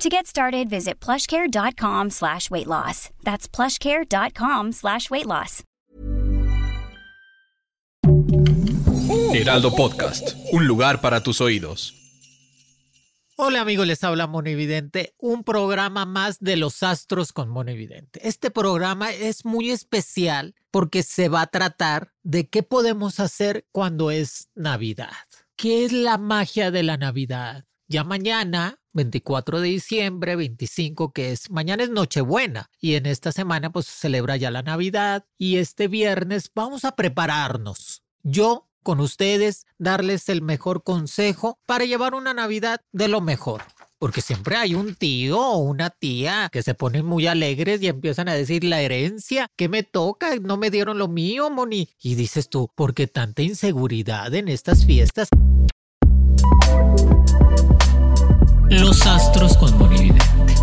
To get started, visit plushcare.com slash weight loss. That's plushcare.com slash weight loss. Heraldo Podcast, un lugar para tus oídos. Hola amigos, les habla Monividente, un programa más de los astros con Monividente. Este programa es muy especial porque se va a tratar de qué podemos hacer cuando es Navidad. ¿Qué es la magia de la Navidad? Ya mañana 24 de diciembre, 25, que es mañana es Nochebuena y en esta semana pues se celebra ya la Navidad y este viernes vamos a prepararnos. Yo con ustedes darles el mejor consejo para llevar una Navidad de lo mejor. Porque siempre hay un tío o una tía que se ponen muy alegres y empiezan a decir la herencia, ¿qué me toca? No me dieron lo mío, Moni. Y dices tú, ¿por qué tanta inseguridad en estas fiestas? Los astros con Monividente.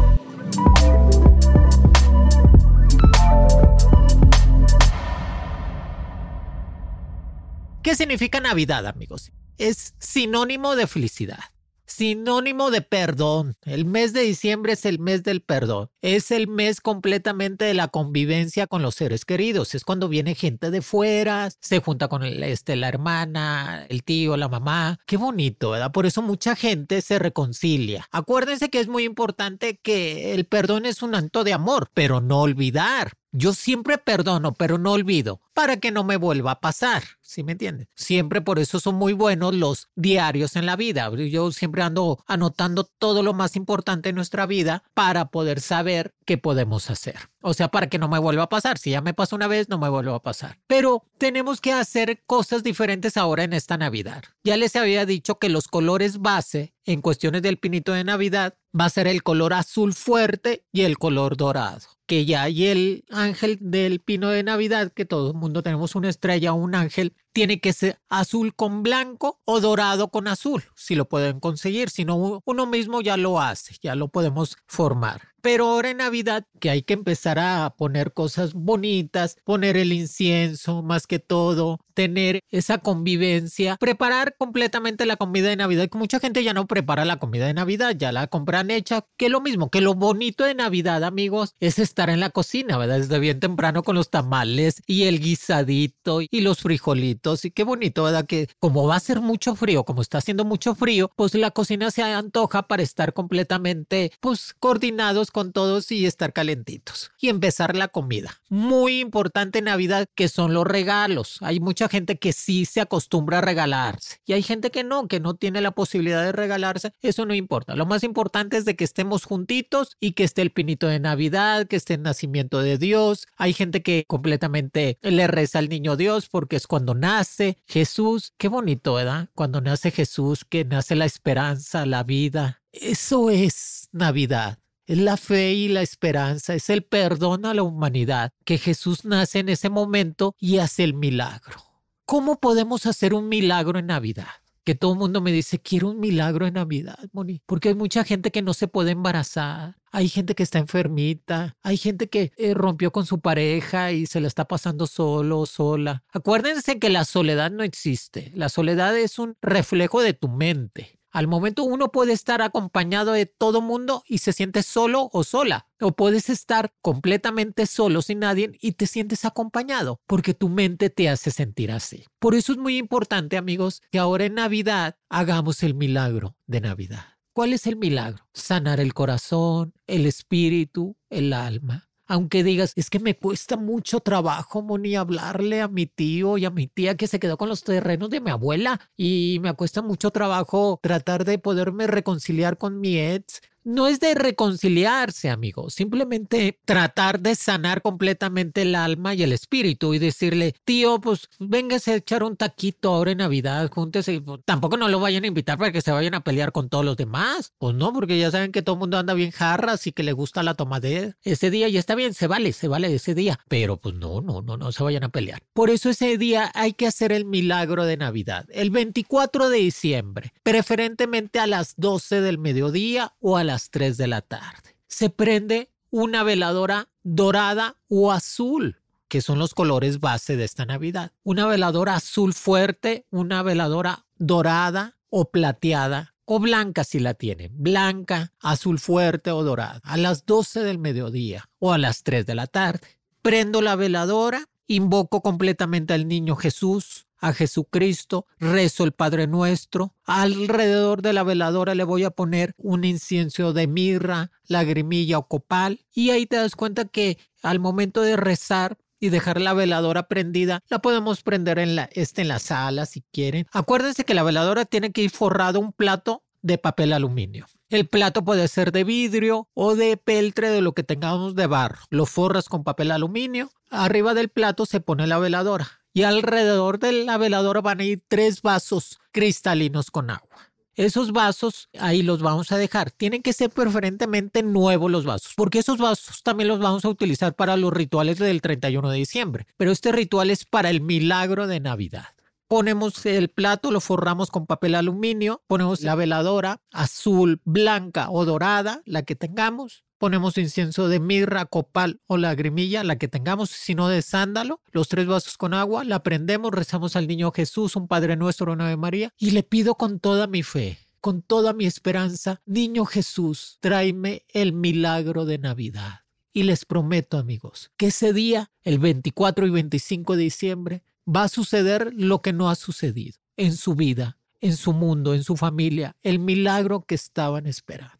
¿Qué significa Navidad, amigos? Es sinónimo de felicidad sinónimo de perdón. El mes de diciembre es el mes del perdón. Es el mes completamente de la convivencia con los seres queridos. Es cuando viene gente de fuera, se junta con este, la hermana, el tío, la mamá. Qué bonito, ¿verdad? Por eso mucha gente se reconcilia. Acuérdense que es muy importante que el perdón es un acto de amor, pero no olvidar. Yo siempre perdono, pero no olvido, para que no me vuelva a pasar. ¿Sí me entiendes? Siempre por eso son muy buenos los diarios en la vida. Yo siempre ando anotando todo lo más importante en nuestra vida para poder saber qué podemos hacer. O sea, para que no me vuelva a pasar. Si ya me pasó una vez, no me vuelva a pasar. Pero tenemos que hacer cosas diferentes ahora en esta Navidad. Ya les había dicho que los colores base en cuestiones del pinito de Navidad va a ser el color azul fuerte y el color dorado que ya hay el ángel del pino de Navidad, que todo el mundo tenemos una estrella un ángel, tiene que ser azul con blanco o dorado con azul, si lo pueden conseguir, si no uno mismo ya lo hace, ya lo podemos formar. Pero ahora en Navidad que hay que empezar a poner cosas bonitas, poner el incienso más que todo, tener esa convivencia, preparar completamente la comida de Navidad, que mucha gente ya no prepara la comida de Navidad, ya la compran hecha, que lo mismo, que lo bonito de Navidad, amigos, es estar en la cocina, ¿verdad? Desde bien temprano con los tamales y el guisadito y los frijolitos y qué bonito, ¿verdad? Que como va a ser mucho frío, como está haciendo mucho frío, pues la cocina se antoja para estar completamente, pues, coordinados con todos y estar calentitos. Y empezar la comida. Muy importante en Navidad que son los regalos. Hay mucha gente que sí se acostumbra a regalarse y hay gente que no, que no tiene la posibilidad de regalarse. Eso no importa. Lo más importante es de que estemos juntitos y que esté el pinito de Navidad, que esté el nacimiento de Dios. Hay gente que completamente le reza al niño Dios porque es cuando nace nace Jesús, qué bonito, ¿verdad? Cuando nace Jesús, que nace la esperanza, la vida. Eso es Navidad. Es la fe y la esperanza, es el perdón a la humanidad, que Jesús nace en ese momento y hace el milagro. ¿Cómo podemos hacer un milagro en Navidad? Que todo el mundo me dice, quiero un milagro en Navidad, Moni, porque hay mucha gente que no se puede embarazar, hay gente que está enfermita, hay gente que eh, rompió con su pareja y se la está pasando solo o sola. Acuérdense que la soledad no existe, la soledad es un reflejo de tu mente. Al momento uno puede estar acompañado de todo mundo y se siente solo o sola. O puedes estar completamente solo sin nadie y te sientes acompañado porque tu mente te hace sentir así. Por eso es muy importante, amigos, que ahora en Navidad hagamos el milagro de Navidad. ¿Cuál es el milagro? Sanar el corazón, el espíritu, el alma aunque digas, es que me cuesta mucho trabajo, Moni, hablarle a mi tío y a mi tía que se quedó con los terrenos de mi abuela y me cuesta mucho trabajo tratar de poderme reconciliar con mi ex. No es de reconciliarse, amigos, simplemente tratar de sanar completamente el alma y el espíritu y decirle, tío, pues véngase a echar un taquito ahora en Navidad, júntese. Pues, tampoco no lo vayan a invitar para que se vayan a pelear con todos los demás. Pues no, porque ya saben que todo el mundo anda bien jarras y que le gusta la tomadera ese día y está bien, se vale, se vale ese día. Pero pues no, no, no, no se vayan a pelear. Por eso ese día hay que hacer el milagro de Navidad. El 24 de diciembre, preferentemente a las 12 del mediodía o a las 3 de la tarde. Se prende una veladora dorada o azul, que son los colores base de esta Navidad. Una veladora azul fuerte, una veladora dorada o plateada o blanca si la tienen, blanca, azul fuerte o dorada, a las 12 del mediodía o a las 3 de la tarde. Prendo la veladora, invoco completamente al niño Jesús, a Jesucristo, rezo el Padre Nuestro. Alrededor de la veladora le voy a poner un incienso de mirra, lagrimilla o copal. Y ahí te das cuenta que al momento de rezar y dejar la veladora prendida, la podemos prender en la, este en la sala si quieren. Acuérdense que la veladora tiene que ir forrado un plato de papel aluminio. El plato puede ser de vidrio o de peltre de lo que tengamos de barro. Lo forras con papel aluminio. Arriba del plato se pone la veladora y alrededor de la veladora van a ir tres vasos cristalinos con agua. Esos vasos ahí los vamos a dejar. Tienen que ser preferentemente nuevos los vasos, porque esos vasos también los vamos a utilizar para los rituales del 31 de diciembre. Pero este ritual es para el milagro de Navidad. Ponemos el plato, lo forramos con papel aluminio, ponemos la veladora azul, blanca o dorada, la que tengamos, ponemos incienso de mirra, copal o lagrimilla, la que tengamos, sino de sándalo, los tres vasos con agua, la prendemos, rezamos al niño Jesús, un Padre nuestro, una de María, y le pido con toda mi fe, con toda mi esperanza, niño Jesús, tráeme el milagro de Navidad. Y les prometo, amigos, que ese día, el 24 y 25 de diciembre, va a suceder lo que no ha sucedido en su vida, en su mundo, en su familia, el milagro que estaban esperando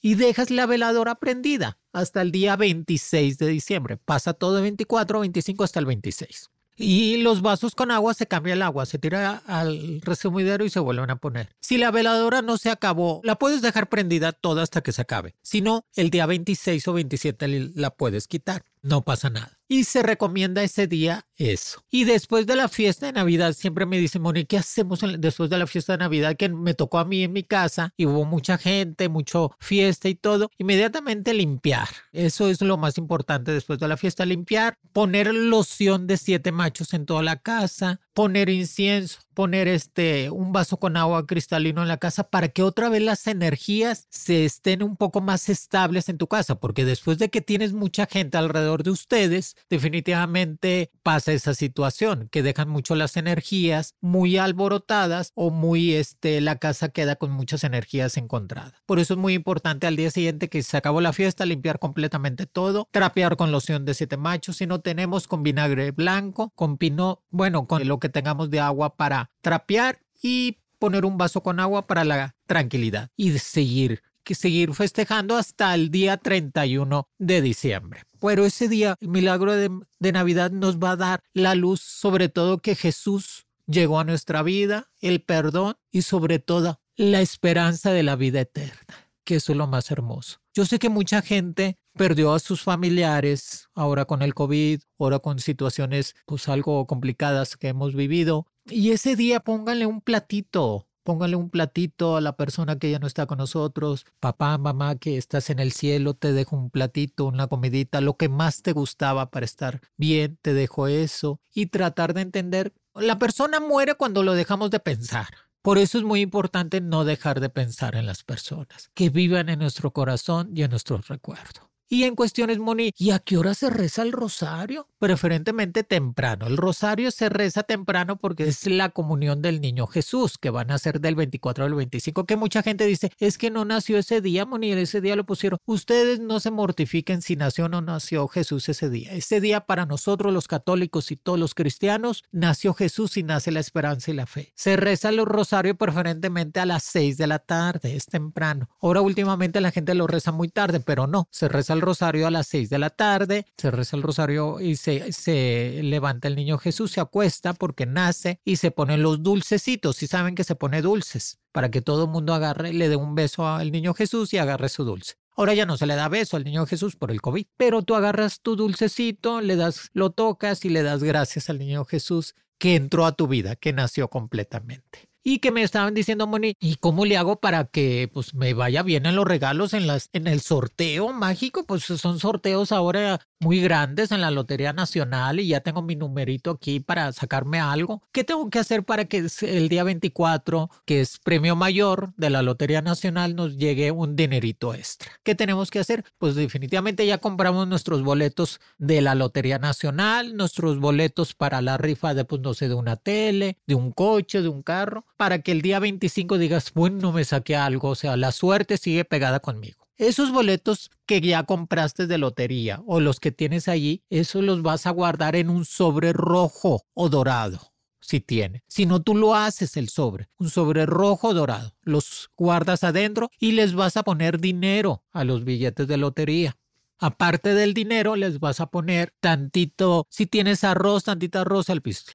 y dejas la veladora prendida hasta el día 26 de diciembre. Pasa todo el 24, 25 hasta el 26. Y los vasos con agua se cambia el agua, se tira al resumidero y se vuelven a poner. Si la veladora no se acabó, la puedes dejar prendida toda hasta que se acabe. Si no, el día 26 o 27 la puedes quitar. No pasa nada y se recomienda ese día eso. Y después de la fiesta de Navidad, siempre me dicen, Moni, ¿qué hacemos después de la fiesta de Navidad? Que me tocó a mí en mi casa y hubo mucha gente, mucho fiesta y todo. Inmediatamente limpiar. Eso es lo más importante después de la fiesta, limpiar, poner loción de siete machos en toda la casa, poner incienso, poner este un vaso con agua cristalino en la casa para que otra vez las energías se estén un poco más estables en tu casa, porque después de que tienes mucha gente alrededor de ustedes, definitivamente pasa esa situación, que dejan mucho las energías muy alborotadas o muy, este, la casa queda con muchas energías encontradas. Por eso es muy importante al día siguiente que se acabó la fiesta, limpiar completamente todo, trapear con loción de siete machos, si no tenemos con vinagre blanco, con pino, bueno, con lo que tengamos de agua para trapear y poner un vaso con agua para la tranquilidad y seguir que seguir festejando hasta el día 31 de diciembre. Pero ese día, el milagro de, Navidad nos va a dar la luz, sobre todo que Jesús llegó a nuestra vida, el perdón y sobre todo la esperanza de la vida eterna, que eso es lo más hermoso. Yo sé que mucha gente perdió a sus familiares ahora con el COVID, ahora con situaciones pues algo complicadas que hemos vivido. Y ese día pónganle un platito, Póngale un platito a la persona que ya no está con nosotros. Papá, mamá, que estás en el cielo, te dejo un platito, una comidita, lo que más te gustaba para estar bien, te dejo eso. Y tratar de entender, la persona muere cuando lo dejamos de pensar. Por eso es muy importante no dejar de pensar en las personas, que vivan en nuestro corazón y en nuestro recuerdo. Y en cuestiones, Moni, ¿y a qué hora se reza el rosario? Preferentemente temprano. El rosario se reza temprano porque es la comunión del niño Jesús, que van a ser del 24 al 25, que mucha gente dice, es que no nació ese día, Moni, ese día lo pusieron. Ustedes no se mortifiquen si nació o no nació Jesús ese día. Ese día para nosotros los católicos y todos los cristianos, nació Jesús y nace la esperanza y la fe. Se reza el rosario preferentemente a las 6 de la tarde, es temprano. Ahora últimamente la gente lo reza muy tarde, pero no, se reza el rosario a las 6 de la tarde, se reza el rosario y se, se levanta el niño Jesús, se acuesta porque nace y se ponen los dulcecitos. Y saben que se pone dulces para que todo el mundo agarre, le dé un beso al niño Jesús y agarre su dulce. Ahora ya no se le da beso al niño Jesús por el COVID, pero tú agarras tu dulcecito, le das, lo tocas y le das gracias al niño Jesús que entró a tu vida, que nació completamente y que me estaban diciendo, Moni, ¿y cómo le hago para que pues me vaya bien en los regalos en las en el sorteo mágico? Pues son sorteos ahora muy grandes en la Lotería Nacional y ya tengo mi numerito aquí para sacarme algo. ¿Qué tengo que hacer para que el día 24, que es premio mayor de la Lotería Nacional, nos llegue un dinerito extra? ¿Qué tenemos que hacer? Pues definitivamente ya compramos nuestros boletos de la Lotería Nacional, nuestros boletos para la rifa de, pues no sé, de una tele, de un coche, de un carro para que el día 25 digas, bueno, me saqué algo, o sea, la suerte sigue pegada conmigo. Esos boletos que ya compraste de lotería o los que tienes allí, esos los vas a guardar en un sobre rojo o dorado si tiene. Si no, tú lo haces el sobre, un sobre rojo dorado. Los guardas adentro y les vas a poner dinero a los billetes de lotería. Aparte del dinero, les vas a poner tantito, si tienes arroz, tantito arroz al pisto.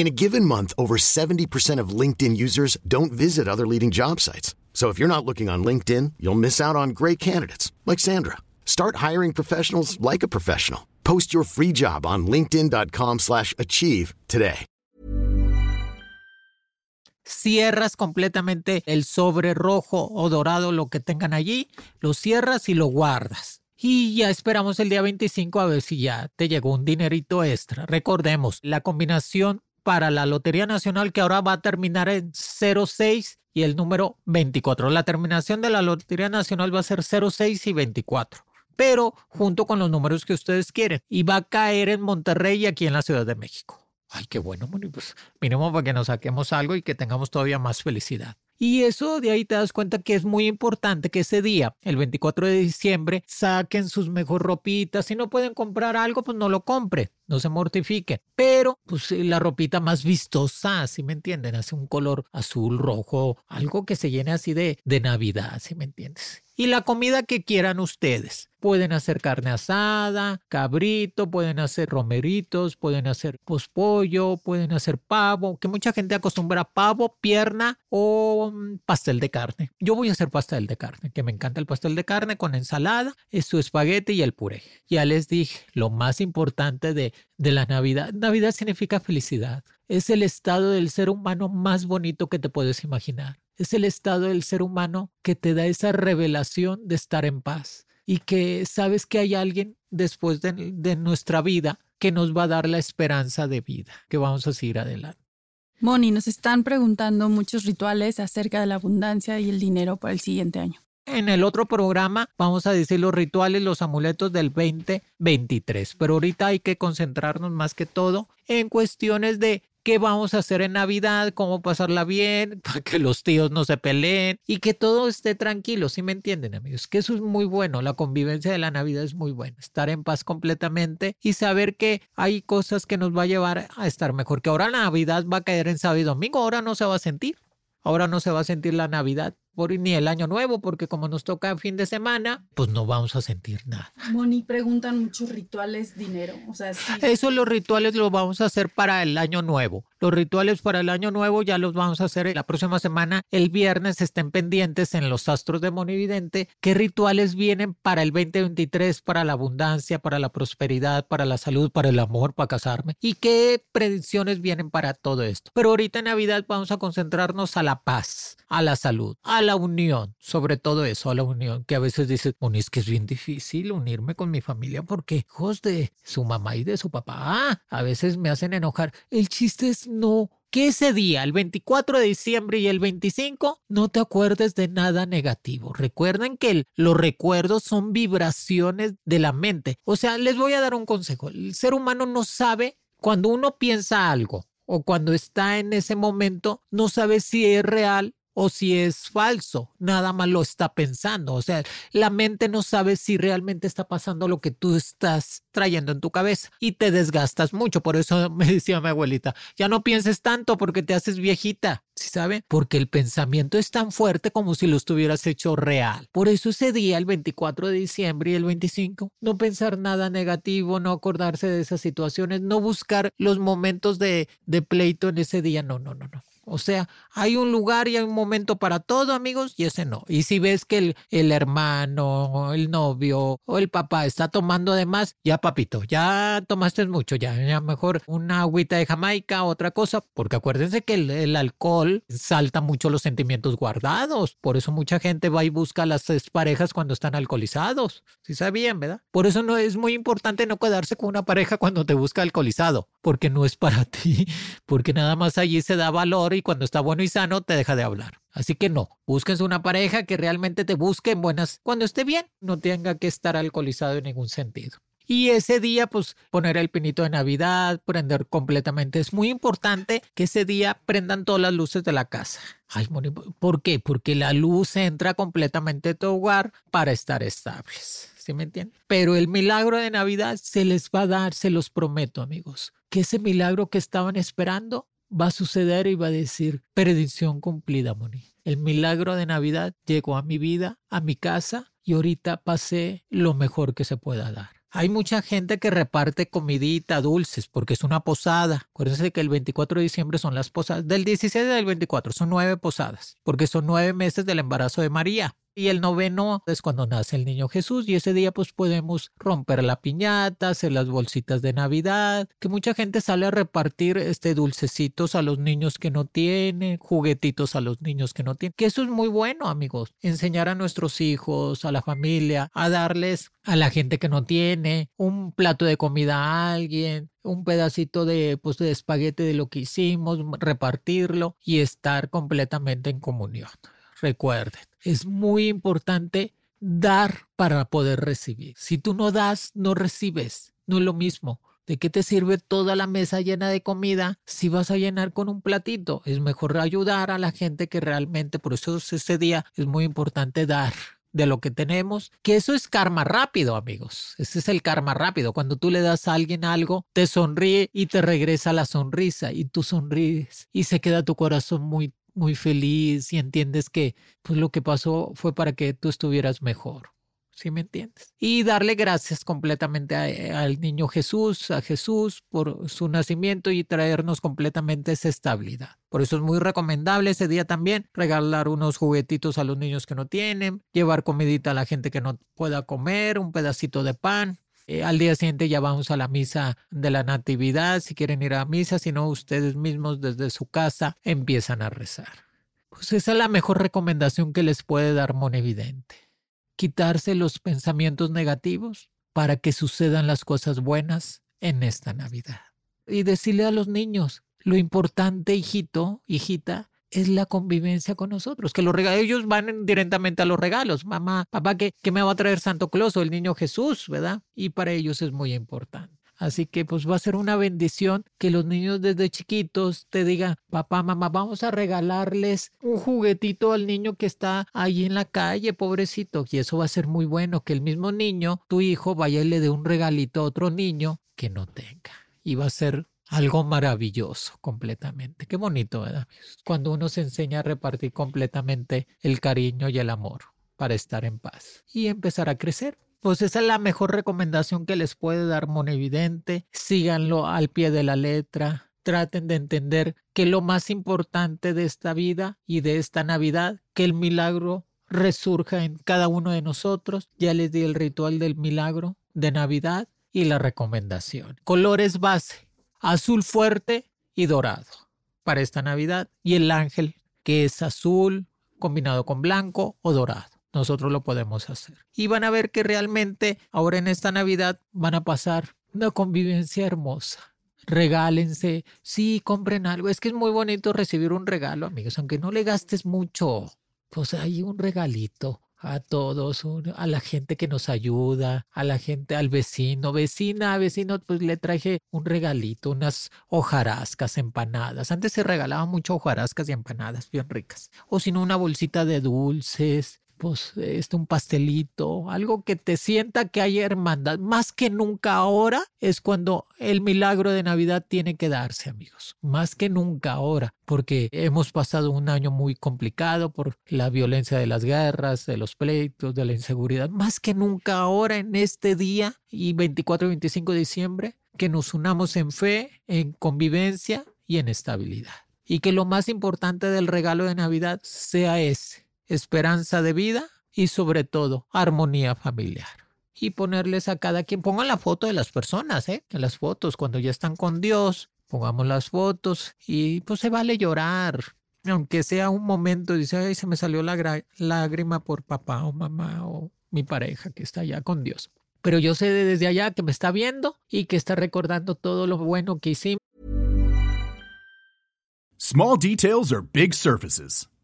In a given month, over 70% of LinkedIn users don't visit other leading job sites. So if you're not looking on LinkedIn, you'll miss out on great candidates like Sandra. Start hiring professionals like a professional. Post your free job on linkedin.com/achieve today. Cierras completamente el sobre rojo o dorado lo que tengan allí, lo cierras y lo guardas. Y ya esperamos el día 25 a ver si ya te llegó un dinerito extra. Recordemos, la combinación para la Lotería Nacional que ahora va a terminar en 06 y el número 24. La terminación de la Lotería Nacional va a ser 06 y 24, pero junto con los números que ustedes quieren. Y va a caer en Monterrey y aquí en la Ciudad de México. Ay, qué bueno, pues miremos para que nos saquemos algo y que tengamos todavía más felicidad. Y eso de ahí te das cuenta que es muy importante que ese día, el 24 de diciembre, saquen sus mejor ropitas. Si no pueden comprar algo, pues no lo compre, no se mortifique. Pero, pues la ropita más vistosa, si me entienden? Hace un color azul, rojo, algo que se llene así de, de Navidad, si me entiendes? y la comida que quieran ustedes. Pueden hacer carne asada, cabrito, pueden hacer romeritos, pueden hacer pospollo, pueden hacer pavo, que mucha gente acostumbra pavo, pierna o mm, pastel de carne. Yo voy a hacer pastel de carne, que me encanta el pastel de carne con ensalada, su espagueti y el puré. Ya les dije, lo más importante de, de la Navidad. Navidad significa felicidad. Es el estado del ser humano más bonito que te puedes imaginar es el estado del ser humano que te da esa revelación de estar en paz y que sabes que hay alguien después de, nuestra vida que nos va a dar la esperanza de vida, que vamos a seguir adelante. Moni, nos están preguntando muchos rituales acerca de la abundancia y el dinero para el siguiente año. En el otro programa vamos a decir los rituales, los amuletos del 2023, pero ahorita hay que concentrarnos más que todo en cuestiones de qué vamos a hacer en Navidad, cómo pasarla bien, para que los tíos no se peleen y que todo esté tranquilo, ¿sí me entienden amigos? Que eso es muy bueno, la convivencia de la Navidad es muy buena, estar en paz completamente y saber que hay cosas que nos va a llevar a estar mejor, que ahora la Navidad va a caer en sábado y domingo, ahora no se va a sentir. Ahora no se va a sentir la Navidad por, ni el Año Nuevo, porque como nos toca fin de semana, pues no vamos a sentir nada. Moni, preguntan muchos rituales, dinero. O sea, Eso los rituales los vamos a hacer para el Año Nuevo. Los rituales para el año nuevo ya los vamos a hacer la próxima semana. El viernes estén pendientes en los astros de Monividente. ¿Qué rituales vienen para el 2023, para la abundancia, para la prosperidad, para la salud, para el amor, para casarme? ¿Y qué predicciones vienen para todo esto? Pero ahorita en Navidad vamos a concentrarnos a la paz, a la salud, a la unión, sobre todo eso, a la unión, que a veces dices, bueno, es que es bien difícil unirme con mi familia porque hijos de su mamá y de su papá a veces me hacen enojar. El chiste es no que ese día, el 24 de diciembre y el 25, no te acuerdes de nada negativo. Recuerden que los recuerdos son vibraciones de la mente. O sea, les voy a dar un consejo. El ser humano no sabe cuando uno piensa algo o cuando está en ese momento, no sabe si es real o si es falso, nada más lo está pensando. O sea, la mente no sabe si realmente está pasando lo que tú estás trayendo en tu cabeza y te desgastas mucho. Por eso me decía mi abuelita, ya no pienses tanto porque te haces viejita. ¿Sí sabe? Porque el pensamiento es tan fuerte como si lo estuvieras hecho real. Por eso ese día, el 24 de diciembre y el 25, no pensar nada negativo, no acordarse de esas situaciones, no buscar los momentos de, de pleito en ese día. No, no, no, no. O sea, hay un lugar y hay un momento para todo, amigos, y ese no. Y si ves que el, el hermano, el novio o el papá está tomando además, ya papito, ya tomaste mucho, ya, ya mejor una agüita de Jamaica, otra cosa, porque acuérdense que el, el alcohol salta mucho los sentimientos guardados. Por eso mucha gente va y busca a las parejas cuando están alcoholizados. Si sabían, ¿verdad? Por eso no es muy importante no quedarse con una pareja cuando te busca alcoholizado, porque no es para ti, porque nada más allí se da valor y cuando está bueno y sano te deja de hablar. Así que no, búsquense una pareja que realmente te busque en buenas cuando esté bien, no tenga que estar alcoholizado en ningún sentido. Y ese día, pues poner el pinito de Navidad, prender completamente. Es muy importante que ese día prendan todas las luces de la casa. Ay, ¿por qué? Porque la luz entra completamente a tu hogar para estar estables. ¿Sí me entienden? Pero el milagro de Navidad se les va a dar, se los prometo, amigos. Que ese milagro que estaban esperando va a suceder y va a decir, predicción cumplida, Moni. El milagro de Navidad llegó a mi vida, a mi casa, y ahorita pasé lo mejor que se pueda dar. Hay mucha gente que reparte comidita, dulces, porque es una posada. Acuérdense que el 24 de diciembre son las posadas. Del 16 al 24 son nueve posadas, porque son nueve meses del embarazo de María. Y el noveno es cuando nace el niño Jesús y ese día pues podemos romper la piñata, hacer las bolsitas de Navidad, que mucha gente sale a repartir este dulcecitos a los niños que no tienen, juguetitos a los niños que no tienen, que eso es muy bueno amigos, enseñar a nuestros hijos, a la familia, a darles a la gente que no tiene un plato de comida a alguien, un pedacito de, pues, de espaguete de lo que hicimos, repartirlo y estar completamente en comunión. Recuerden, es muy importante dar para poder recibir. Si tú no das, no recibes. No es lo mismo. ¿De qué te sirve toda la mesa llena de comida si vas a llenar con un platito? Es mejor ayudar a la gente que realmente, por eso ese día es muy importante dar de lo que tenemos, que eso es karma rápido, amigos. Ese es el karma rápido. Cuando tú le das a alguien algo, te sonríe y te regresa la sonrisa y tú sonríes y se queda tu corazón muy muy feliz y entiendes que pues lo que pasó fue para que tú estuvieras mejor. ¿Sí me entiendes? Y darle gracias completamente al niño Jesús, a Jesús por su nacimiento y traernos completamente esa estabilidad. Por eso es muy recomendable ese día también regalar unos juguetitos a los niños que no tienen, llevar comidita a la gente que no pueda comer, un pedacito de pan, eh, al día siguiente ya vamos a la misa de la Natividad, si quieren ir a misa, si no, ustedes mismos desde su casa empiezan a rezar. Pues esa es la mejor recomendación que les puede dar Monevidente. Quitarse los pensamientos negativos para que sucedan las cosas buenas en esta Navidad. Y decirle a los niños, lo importante, hijito, hijita, es la convivencia con nosotros, que los regalos, ellos van directamente a los regalos, mamá, papá, ¿qué, me va a traer Santo Claus o el niño Jesús, verdad? Y para ellos es muy importante. Así que pues va a ser una bendición que los niños desde chiquitos te digan, papá, mamá, vamos a regalarles un juguetito al niño que está ahí en la calle, pobrecito. Y eso va a ser muy bueno, que el mismo niño, tu hijo, vaya y le dé un regalito a otro niño que no tenga. Y va a ser algo maravilloso completamente. Qué bonito, ¿verdad? Cuando uno se enseña a repartir completamente el cariño y el amor para estar en paz y empezar a crecer. Pues esa es la mejor recomendación que les puede dar Monevidente. Síganlo al pie de la letra. traten de entender que lo más importante de esta vida y de esta Navidad, que el milagro resurja en cada uno de nosotros. Ya les di el ritual del milagro de Navidad y la recomendación. Colores base, azul fuerte y dorado para esta Navidad y el ángel que es azul combinado con blanco o dorado. Nosotros lo podemos hacer. Y van a ver que realmente ahora en esta Navidad van a pasar una convivencia hermosa regálense, sí, compren algo. Es que es muy bonito recibir un regalo, amigos, aunque no le gastes mucho. Pues hay un regalito a todos, a la gente que nos ayuda, a la gente, al vecino, vecina, vecino, pues le traje un regalito, unas hojarascas empanadas. Antes se regalaban mucho hojarascas y empanadas bien ricas. O si no, una bolsita de dulces, pues este, un pastelito, algo que te sienta que hay hermandad. Más que nunca ahora es cuando el milagro de Navidad tiene que darse, amigos. Más que nunca ahora, porque hemos pasado un año muy complicado por la violencia de las guerras, de los pleitos, de la inseguridad. Más que nunca ahora en este día y 24 y 25 de diciembre, que nos unamos en fe, en convivencia y en estabilidad. Y que lo más importante del regalo de Navidad sea ese esperanza de vida y sobre todo armonía familiar. Y ponerles a cada quien, pongan la foto de las personas, ¿eh? Las fotos, cuando ya están con Dios, pongamos las fotos y pues se vale llorar. Aunque sea un momento, dice, ay, se me salió la lágrima por papá o mamá o mi pareja que está allá con Dios. Pero yo sé desde allá que me está viendo y que está recordando todo lo bueno que hicimos. Small details are big surfaces.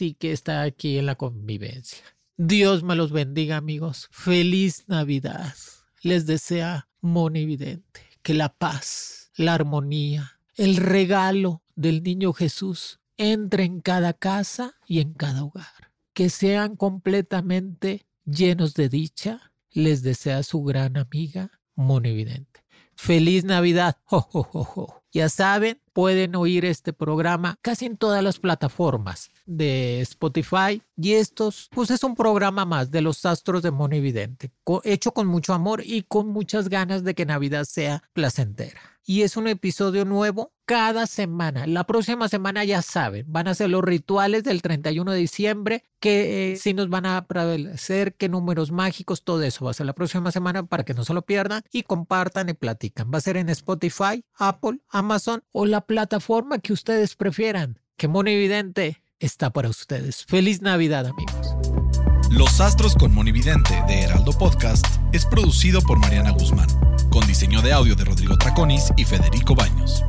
y que está aquí en la convivencia. Dios me los bendiga, amigos. Feliz Navidad. Les desea monividente que la paz, la armonía, el regalo del niño Jesús entre en cada casa y en cada hogar. Que sean completamente llenos de dicha. Les desea su gran amiga Monividente. Feliz Navidad. Ya saben, pueden oír este programa casi en todas las plataformas de Spotify. Y estos, pues es un programa más de los astros de Mono Evidente, hecho con mucho amor y con muchas ganas de que Navidad sea placentera. Y es un episodio nuevo cada semana. La próxima semana ya saben, van a ser los rituales del 31 de diciembre, que eh, si nos van a hacer qué números mágicos, todo eso va a ser la próxima semana para que no se lo pierdan y compartan y platican. Va a ser en Spotify, Apple, Amazon o la plataforma que ustedes prefieran. Que Mono Evidente está para ustedes. Feliz Navidad, amigos. Los Astros con Monividente de Heraldo Podcast es producido por Mariana Guzmán, con diseño de audio de Rodrigo Traconis y Federico Baños.